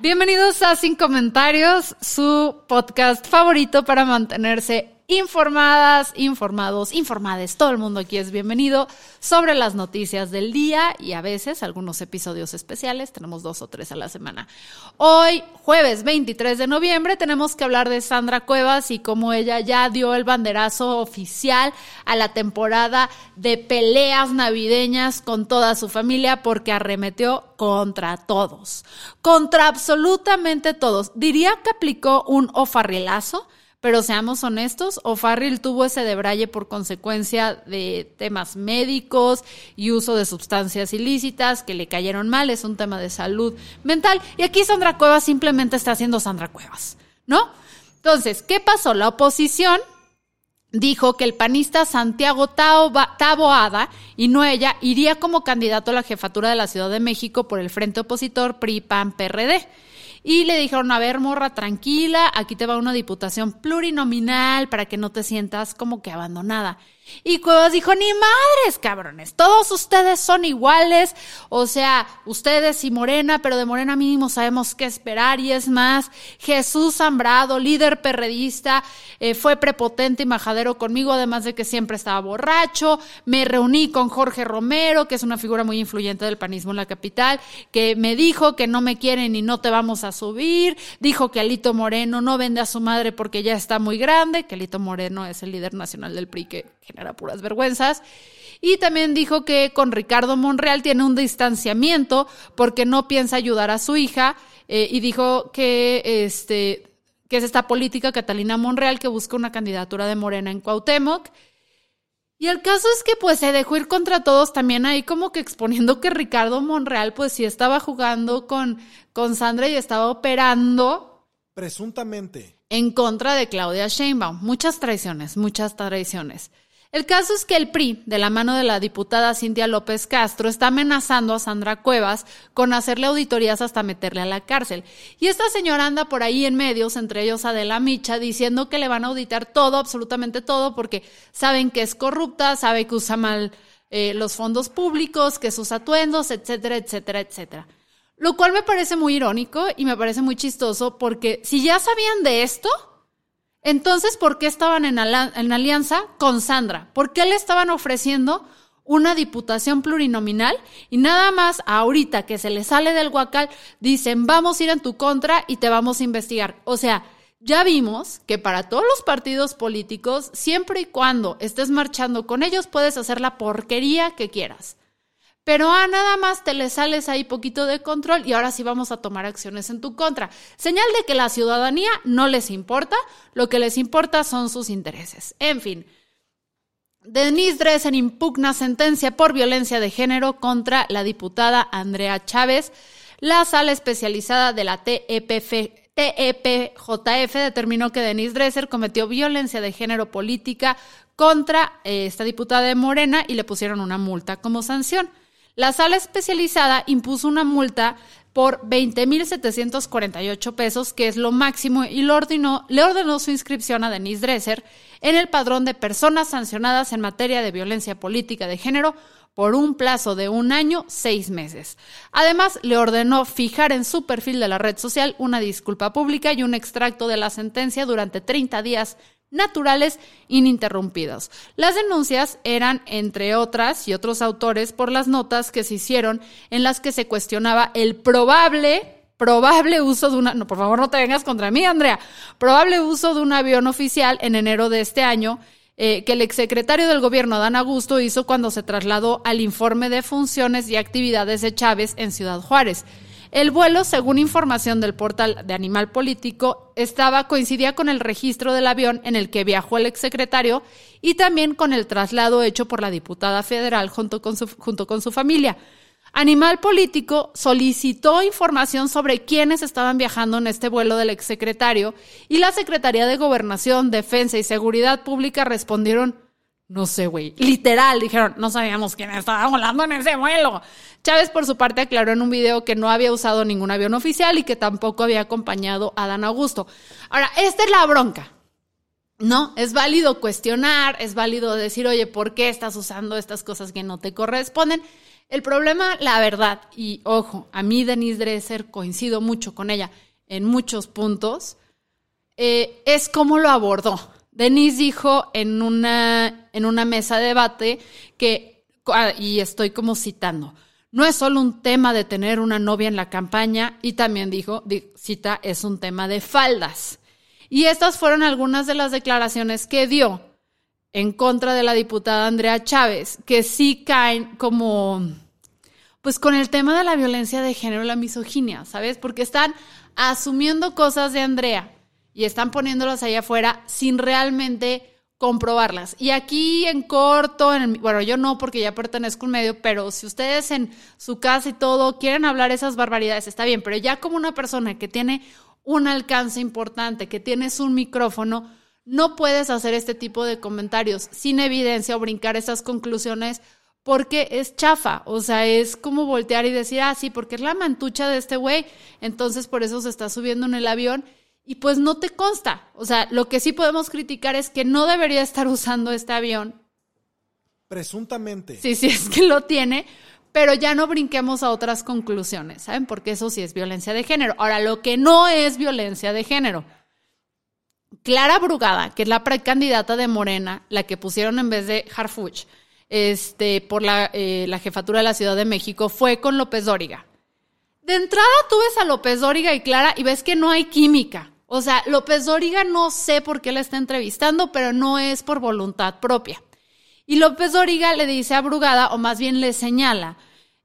Bienvenidos a Sin Comentarios, su podcast favorito para mantenerse informadas, informados, informades. Todo el mundo aquí es bienvenido sobre las noticias del día y a veces algunos episodios especiales. Tenemos dos o tres a la semana. Hoy, jueves 23 de noviembre, tenemos que hablar de Sandra Cuevas y cómo ella ya dio el banderazo oficial a la temporada de peleas navideñas con toda su familia porque arremetió contra todos, contra absolutamente todos. Diría que aplicó un ofarrilazo pero seamos honestos, O'Farrill tuvo ese debraye por consecuencia de temas médicos y uso de sustancias ilícitas que le cayeron mal, es un tema de salud mental. Y aquí Sandra Cuevas simplemente está haciendo Sandra Cuevas, ¿no? Entonces, ¿qué pasó? La oposición dijo que el panista Santiago Taboada, y no ella, iría como candidato a la jefatura de la Ciudad de México por el Frente Opositor PRI-PAN-PRD. Y le dijeron, a ver, morra, tranquila, aquí te va una diputación plurinominal para que no te sientas como que abandonada. Y Cuevas dijo, ni madres, cabrones, todos ustedes son iguales, o sea, ustedes y Morena, pero de Morena mínimo sabemos qué esperar y es más, Jesús Zambrado, líder perredista, eh, fue prepotente y majadero conmigo, además de que siempre estaba borracho, me reuní con Jorge Romero, que es una figura muy influyente del panismo en la capital, que me dijo que no me quieren y no te vamos a subir, dijo que Alito Moreno no vende a su madre porque ya está muy grande, que Alito Moreno es el líder nacional del PRI que genera puras vergüenzas. Y también dijo que con Ricardo Monreal tiene un distanciamiento porque no piensa ayudar a su hija eh, y dijo que este que es esta política Catalina Monreal que busca una candidatura de Morena en Cuauhtémoc. Y el caso es que pues se dejó ir contra todos también ahí como que exponiendo que Ricardo Monreal pues sí estaba jugando con, con Sandra y estaba operando. Presuntamente. En contra de Claudia Sheinbaum. Muchas traiciones, muchas traiciones. El caso es que el PRI, de la mano de la diputada Cintia López Castro, está amenazando a Sandra Cuevas con hacerle auditorías hasta meterle a la cárcel. Y esta señora anda por ahí en medios, entre ellos Adela Micha, diciendo que le van a auditar todo, absolutamente todo, porque saben que es corrupta, sabe que usa mal eh, los fondos públicos, que sus atuendos, etcétera, etcétera, etcétera. Lo cual me parece muy irónico y me parece muy chistoso porque si ya sabían de esto, entonces, ¿por qué estaban en, alianza con Sandra? ¿Por qué le estaban ofreciendo una diputación plurinominal y nada más ahorita que se le sale del huacal dicen vamos a ir en tu contra y te vamos a investigar? O sea, ya vimos que para todos los partidos políticos, siempre y cuando estés marchando con ellos, puedes hacer la porquería que quieras. Pero a nada más te le sales ahí poquito de control y ahora sí vamos a tomar acciones en tu contra. Señal de que la ciudadanía no les importa, lo que les importa son sus intereses. En fin. Denise Dresser impugna sentencia por violencia de género contra la diputada Andrea Chávez. La sala especializada de la TEPF, TEPJF determinó que Denise Dresser cometió violencia de género política contra eh, esta diputada de Morena y le pusieron una multa como sanción. La sala especializada impuso una multa por 20.748 pesos, que es lo máximo, y le ordenó, su inscripción a Denise Dresser en el padrón de personas sancionadas en materia de violencia política de género por un plazo de un año, seis meses. Además, le ordenó fijar en su perfil de la red social una disculpa pública y un extracto de la sentencia durante 30 días naturales ininterrumpidos. Las denuncias eran, entre otras y otros autores, por las notas que se hicieron en las que se cuestionaba el probable probable uso de una, no, por favor no te vengas contra mí, Andrea, probable uso de un avión oficial en enero de este año eh, que el exsecretario del gobierno, Dan Augusto, hizo cuando se trasladó al informe de funciones y actividades de Chávez en Ciudad Juárez. El vuelo, según información del portal de Animal Político, estaba coincidía con el registro del avión en el que viajó el exsecretario y también con el traslado hecho por la diputada federal junto con su, familia. Animal Político solicitó información sobre quiénes estaban viajando en este vuelo del exsecretario y la Secretaría de Gobernación, Defensa y Seguridad Pública respondieron, no sé, güey, literal, dijeron, no sabíamos quién estaba volando en ese vuelo. Chávez, por su parte, aclaró en un video que no había usado ningún avión oficial y que tampoco había acompañado a Dan Augusto. Ahora, esta es la bronca. No, es válido cuestionar, es válido decir, oye, ¿por qué estás usando estas cosas que no te corresponden? El problema, la verdad, y ojo, a mí Denise Dresser coincido mucho con ella en muchos puntos, eh, es cómo lo abordó. Denise dijo en una, en una mesa de debate que, ah, y estoy como citando, no es solo un tema de tener una novia en la campaña, y también dijo, cita, es un tema de faldas. Y estas fueron algunas de las declaraciones que dio en contra de la diputada Andrea Chávez, que sí caen como, pues con el tema de la violencia de género y la misoginia, ¿sabes? Porque están asumiendo cosas de Andrea y están poniéndolas ahí afuera sin realmente comprobarlas. Y aquí en corto, en bueno, yo no porque ya pertenezco a un medio, pero si ustedes en su casa y todo quieren hablar esas barbaridades, está bien, pero ya como una persona que tiene un alcance importante, que tienes un micrófono, no puedes hacer este tipo de comentarios sin evidencia o brincar esas conclusiones porque es chafa, o sea, es como voltear y decir, ah, sí, porque es la mantucha de este güey, entonces por eso se está subiendo en el avión y pues no te consta. O sea, lo que sí podemos criticar es que no debería estar usando este avión. Presuntamente. Sí, sí, es que lo tiene, pero ya no brinquemos a otras conclusiones, ¿saben? Porque eso sí es violencia de género. Ahora, lo que no es violencia de género Clara Brugada, que es la precandidata de Morena, la que pusieron en vez de Harfuch, este, por la, eh, la jefatura de la Ciudad de México, fue con López Dóriga. De entrada tú ves a López Dóriga y Clara y ves que no hay química. O sea, López Dóriga no sé por qué la está entrevistando, pero no es por voluntad propia. Y López Dóriga le dice a Brugada, o más bien le señala,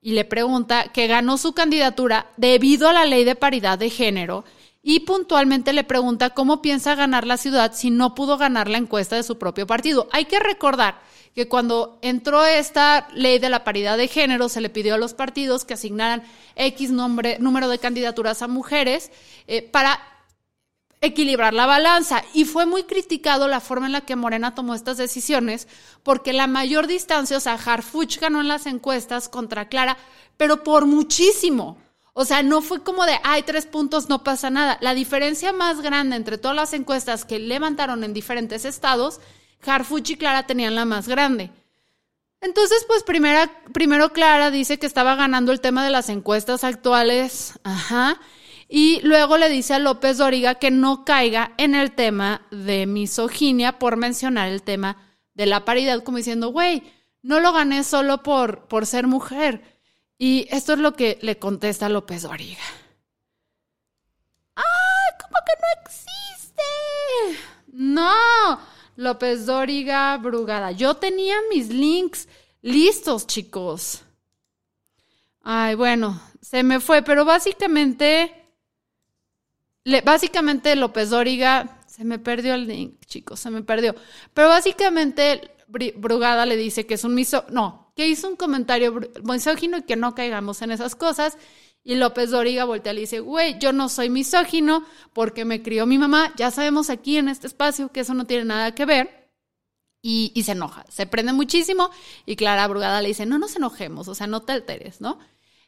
y le pregunta que ganó su candidatura debido a la ley de paridad de género y puntualmente le pregunta cómo piensa ganar la ciudad si no pudo ganar la encuesta de su propio partido. Hay que recordar que cuando entró esta ley de la paridad de género, se le pidió a los partidos que asignaran X nombre, número de candidaturas a mujeres eh, para equilibrar la balanza. Y fue muy criticado la forma en la que Morena tomó estas decisiones, porque la mayor distancia, o sea, Harfuch ganó en las encuestas contra Clara, pero por muchísimo. O sea, no fue como de, hay tres puntos, no pasa nada. La diferencia más grande entre todas las encuestas que levantaron en diferentes estados, Harfuch y Clara tenían la más grande. Entonces, pues primera, primero Clara dice que estaba ganando el tema de las encuestas actuales, ajá, y luego le dice a López Doriga que no caiga en el tema de misoginia por mencionar el tema de la paridad, como diciendo, güey, no lo gané solo por, por ser mujer y esto es lo que le contesta López Doriga. ¡Ay, cómo que no existe! No, López Doriga Brugada. Yo tenía mis links listos, chicos. Ay, bueno, se me fue, pero básicamente, básicamente López Dóriga, se me perdió el link, chicos, se me perdió. Pero básicamente Brugada le dice que es un miso, no, que hizo un comentario misógino y que no caigamos en esas cosas. Y López Doriga voltea y le dice, güey, yo no soy misógino porque me crió mi mamá. Ya sabemos aquí en este espacio que eso no tiene nada que ver. Y, se enoja, se prende muchísimo. Y Clara Brugada le dice, no nos enojemos, o sea, no te alteres, ¿no?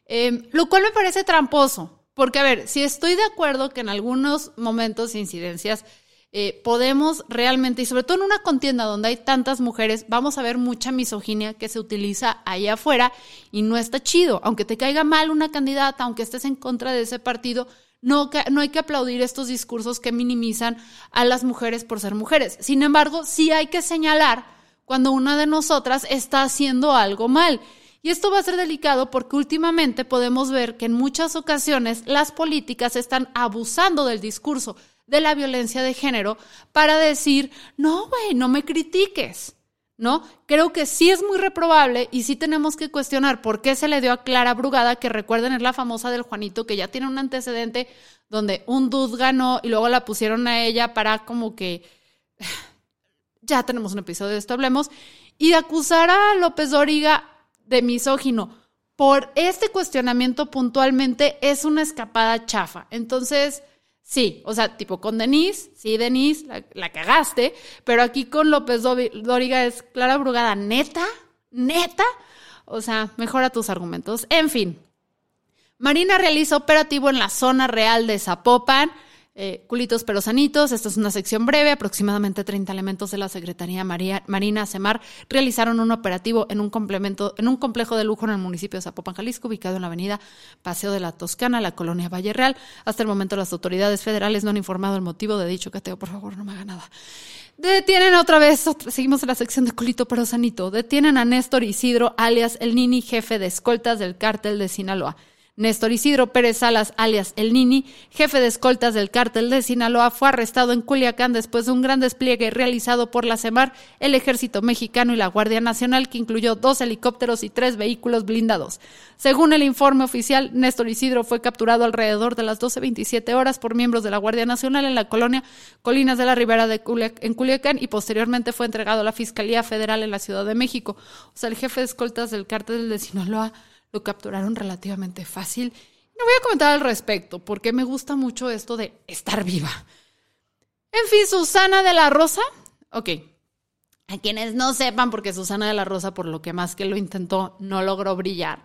Em, lo cual me parece tramposo. Porque, a ver, si estoy de acuerdo que en algunos momentos, incidencias, eh, podemos realmente, y sobre todo en una contienda donde hay tantas mujeres, vamos a ver mucha misoginia que se utiliza ahí afuera y no está chido. Aunque te caiga mal una candidata, aunque estés en contra de ese partido, no, no hay que aplaudir estos discursos que minimizan a las mujeres por ser mujeres. Sin embargo, sí hay que señalar cuando una de nosotras está haciendo algo mal. Y esto va a ser delicado porque últimamente podemos ver que en muchas ocasiones las políticas están abusando del discurso de la violencia de género para decir, no, güey, no me critiques. ¿no? Creo que sí es muy reprobable y sí tenemos que cuestionar por qué se le dio a Clara Brugada, que recuerden es la famosa del Juanito, que ya tiene un antecedente donde un dude ganó y luego la pusieron a ella para como que ya tenemos un episodio de esto, hablemos, y acusar a López Dóriga de misógino por este cuestionamiento puntualmente es una escapada chafa. Entonces, Sí, o sea, tipo con Denise, sí, Denise, la, cagaste, pero aquí con López Dóriga es Clara Brugada, neta, neta. O sea, mejora tus argumentos. En fin, Marina realiza operativo en la zona real de Zapopan eh, culitos pero sanitos. Esta es una sección breve. Aproximadamente 30 elementos de la Secretaría Marina Semar realizaron un operativo en un, complemento, en un complejo de lujo en el municipio de Zapopan, Jalisco, ubicado en la avenida Paseo de la Toscana, la colonia Valle Real. Hasta el momento las autoridades federales no han informado el motivo de dicho cateo. Por favor, no me haga nada. Detienen otra vez, seguimos en la sección de culito pero sanito. Detienen a Néstor Isidro, alias el Nini, jefe de escoltas del cártel de Sinaloa. Néstor Isidro Pérez Salas, alias El Nini, jefe de escoltas del cártel de Sinaloa, fue arrestado en Culiacán después de un gran despliegue realizado por la CEMAR, el Ejército Mexicano y la Guardia Nacional, que incluyó dos helicópteros y tres vehículos blindados. Según el informe oficial, Néstor Isidro fue capturado alrededor de las 12.27 horas por miembros de la Guardia Nacional en la colonia Colinas de la Ribera de en Culiacán y posteriormente fue entregado a la Fiscalía Federal en la Ciudad de México. O sea, el jefe de escoltas del cártel de Sinaloa lo capturaron relativamente fácil. No voy a comentar al respecto, porque me gusta mucho esto de estar viva. En fin, Susana de la Rosa. Ok. A quienes no sepan, porque Susana de la Rosa, por lo que más que lo intentó, no logró brillar.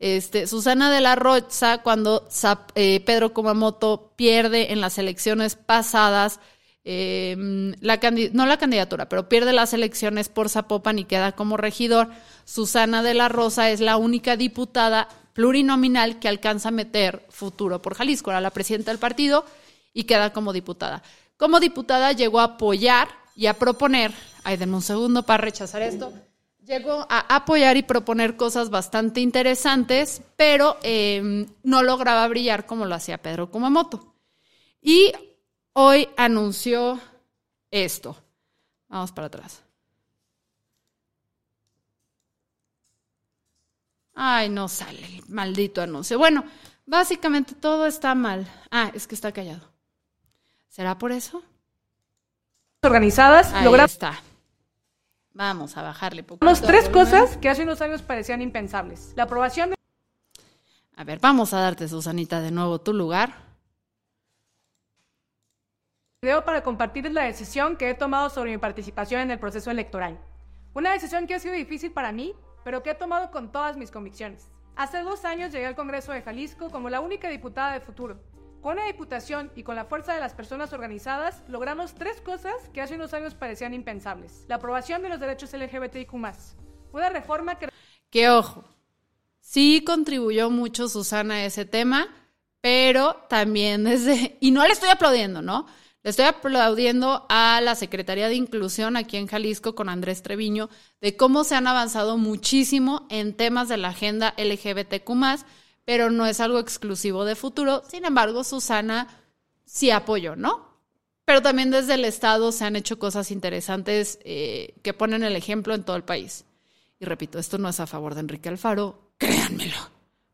Este, Susana de la Rosa, cuando eh, Pedro Kumamoto pierde en las elecciones pasadas, Em, no la candidatura, pero pierde las elecciones por Zapopan y queda como regidor. Susana de la Rosa es la única diputada plurinominal que alcanza a meter futuro por Jalisco. Era la presidenta del partido y queda como diputada. Como diputada llegó a apoyar y a proponer, ay, denme un segundo para rechazar esto, llegó a apoyar y proponer cosas bastante interesantes, pero em, no lograba brillar como lo hacía Pedro Kumamoto. Y hoy anunció esto. Vamos para atrás. Ay, no sale el maldito anuncio. Bueno, básicamente todo está mal. Ah, es que está callado. ¿Será por eso? Organizadas, Ahí está. Vamos a bajarle poco. Tres cosas que hace unos años parecían impensables. La aprobación de... A ver, vamos a darte, Susanita, de nuevo tu lugar video para compartir la decisión que he tomado sobre mi participación en el proceso electoral. Una decisión que ha sido difícil para mí, pero que he tomado con todas mis convicciones. Hace dos años llegué al Congreso de Jalisco como la única diputada de futuro. Con la diputación y con la fuerza de las personas organizadas, logramos tres cosas que hace unos años parecían impensables. La aprobación de los derechos LGBTIQ+, una reforma que... Que ojo, sí contribuyó mucho Susana a ese tema, pero también desde... Y no le estoy aplaudiendo, ¿no? Estoy aplaudiendo a la Secretaría de Inclusión aquí en Jalisco con Andrés Treviño de cómo se han avanzado muchísimo en temas de la agenda LGBTQ, pero no es algo exclusivo de futuro. Sin embargo, Susana sí apoyó, ¿no? Pero también desde el Estado se han hecho cosas interesantes eh, que ponen el ejemplo en todo el país. Y repito, esto no es a favor de Enrique Alfaro, créanmelo,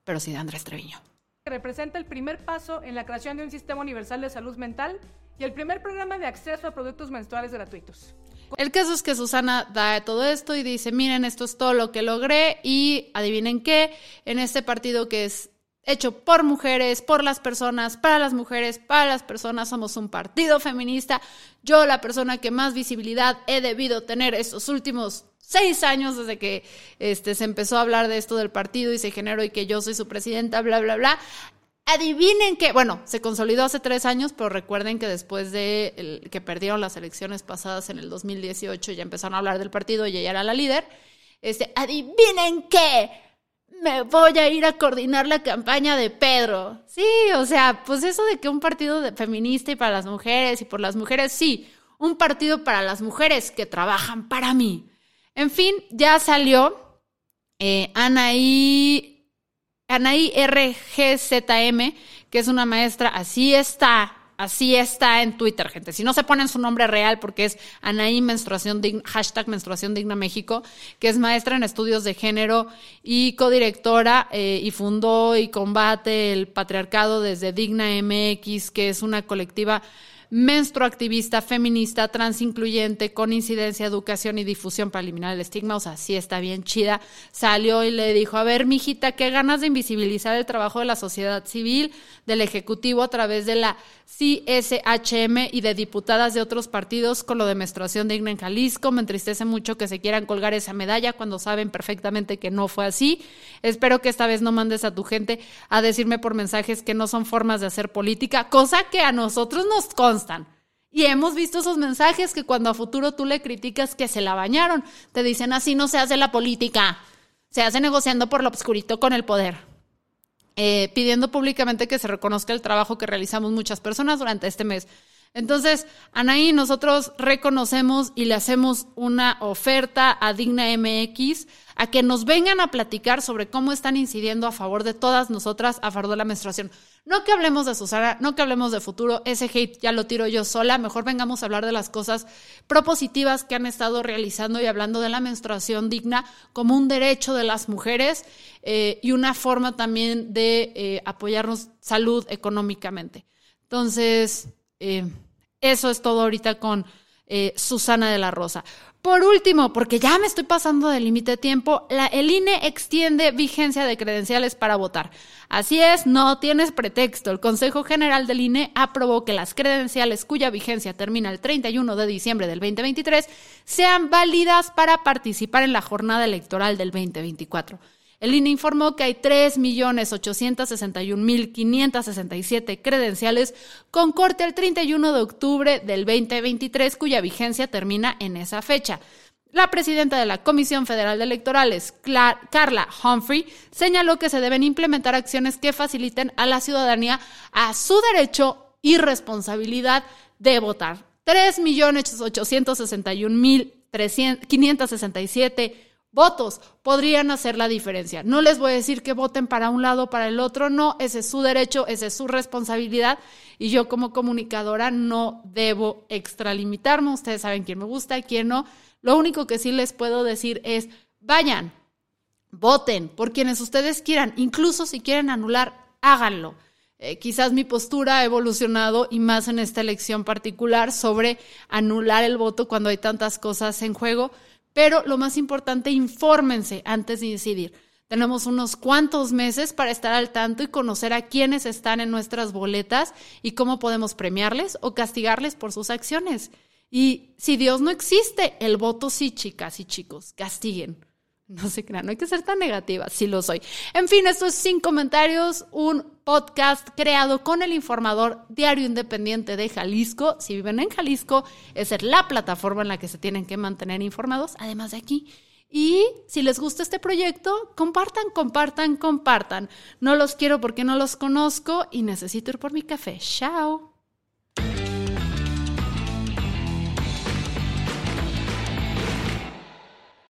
pero sí de Andrés Treviño. Representa el primer paso en la creación de un sistema universal de salud mental y el primer programa de acceso a productos menstruales gratuitos. El caso es que Susana da todo esto y dice, miren, esto es todo lo que logré y adivinen qué, en este partido que es hecho por mujeres, por las personas, para las mujeres, para las personas, somos un partido feminista. Yo, la persona que más visibilidad he debido tener estos últimos seis años desde que este, se empezó a hablar de esto del partido y se generó y que yo soy su presidenta, bla, bla, bla. Adivinen que, bueno, se consolidó hace tres años, pero recuerden que después de que perdieron las elecciones pasadas en el 2018 ya empezaron a hablar del partido y ella era la líder. Este, adivinen qué, me voy a ir a coordinar la campaña de Pedro. Sí, o sea, pues eso de que un partido feminista y para las mujeres y por las mujeres, sí, un partido para las mujeres que trabajan para mí. En fin, ya salió eh, Anaí, Anaí RGZM, que es una maestra, así está, así está en Twitter, gente. Si no se ponen su nombre real, porque es Anaí Menstruación Digna, hashtag Menstruación Digna México, que es maestra en estudios de género y codirectora eh, y fundó y combate el patriarcado desde Digna MX, que es una colectiva menstruoactivista, feminista, transincluyente, con incidencia, educación y difusión para eliminar el estigma, o sea, sí está bien chida, salió y le dijo, a ver, mijita, qué ganas de invisibilizar el trabajo de la sociedad civil, del Ejecutivo a través de la CSHM y de diputadas de otros partidos con lo de menstruación digna en Jalisco. Me entristece mucho que se quieran colgar esa medalla cuando saben perfectamente que no fue así. Espero que esta vez no mandes a tu gente a decirme por mensajes que no son formas de hacer política, cosa que a nosotros nos Y hemos visto esos mensajes que cuando a futuro tú le criticas que se la bañaron, te dicen así no se hace la política, se hace negociando por lo obscurito con el poder. Eh, pidiendo públicamente que se reconozca el trabajo que realizamos muchas personas durante este mes. Entonces, Anaí, nosotros reconocemos y le hacemos una oferta a Digna MX a que nos vengan a platicar sobre cómo están incidiendo a favor de todas nosotras a favor de la menstruación. No que hablemos de Susana, no que hablemos de futuro, ese hate ya lo tiro yo sola, mejor vengamos a hablar de las cosas propositivas que han estado realizando y hablando de la menstruación digna como un derecho de las mujeres eh, y una forma también de eh, apoyarnos salud económicamente. Entonces, eh, eso es todo ahorita con eh, Susana de la Rosa. Por último, porque ya me estoy pasando del límite de tiempo, la, el INE extiende vigencia de credenciales para votar. Así es, no tienes pretexto. El Consejo General del INE aprobó que las credenciales cuya vigencia termina el 31 de diciembre del 2023 sean válidas para participar en la jornada electoral del 2024. El INE informó que hay 3.861.567 credenciales con corte el 31 de octubre del 2023, cuya vigencia termina en esa fecha. La presidenta de la Comisión Federal de Electorales, Carla Humphrey, señaló que se deben implementar acciones que faciliten a la ciudadanía a su derecho y responsabilidad de votar. 3.861.567 votos podrían hacer la diferencia. No les voy a decir que voten para un lado o para el otro, no, ese es su derecho, esa es su responsabilidad y yo como comunicadora no debo extralimitarme. Ustedes saben quién me gusta y quién no. Lo único que sí les puedo decir es, vayan, voten por quienes ustedes quieran, incluso si quieren anular, háganlo. Eh, quizás mi postura ha evolucionado y más en esta elección particular sobre anular el voto cuando hay tantas cosas en juego pero lo más importante, infórmense antes de decidir. Tenemos unos cuantos meses para estar al tanto y conocer a quienes están en nuestras boletas y cómo podemos premiarles o castigarles por sus acciones. Y si Dios no existe, el voto sí, chicas y chicos, castiguen. No se crean, no hay que ser tan negativa, sí lo soy. En fin, esto es Sin Comentarios, un podcast creado con el informador Diario Independiente de Jalisco. Si viven en Jalisco, es la plataforma en la que se tienen que mantener informados, además de aquí. Y si les gusta este proyecto, compartan, compartan, compartan. No los quiero porque no los conozco y necesito ir por mi café. Chao.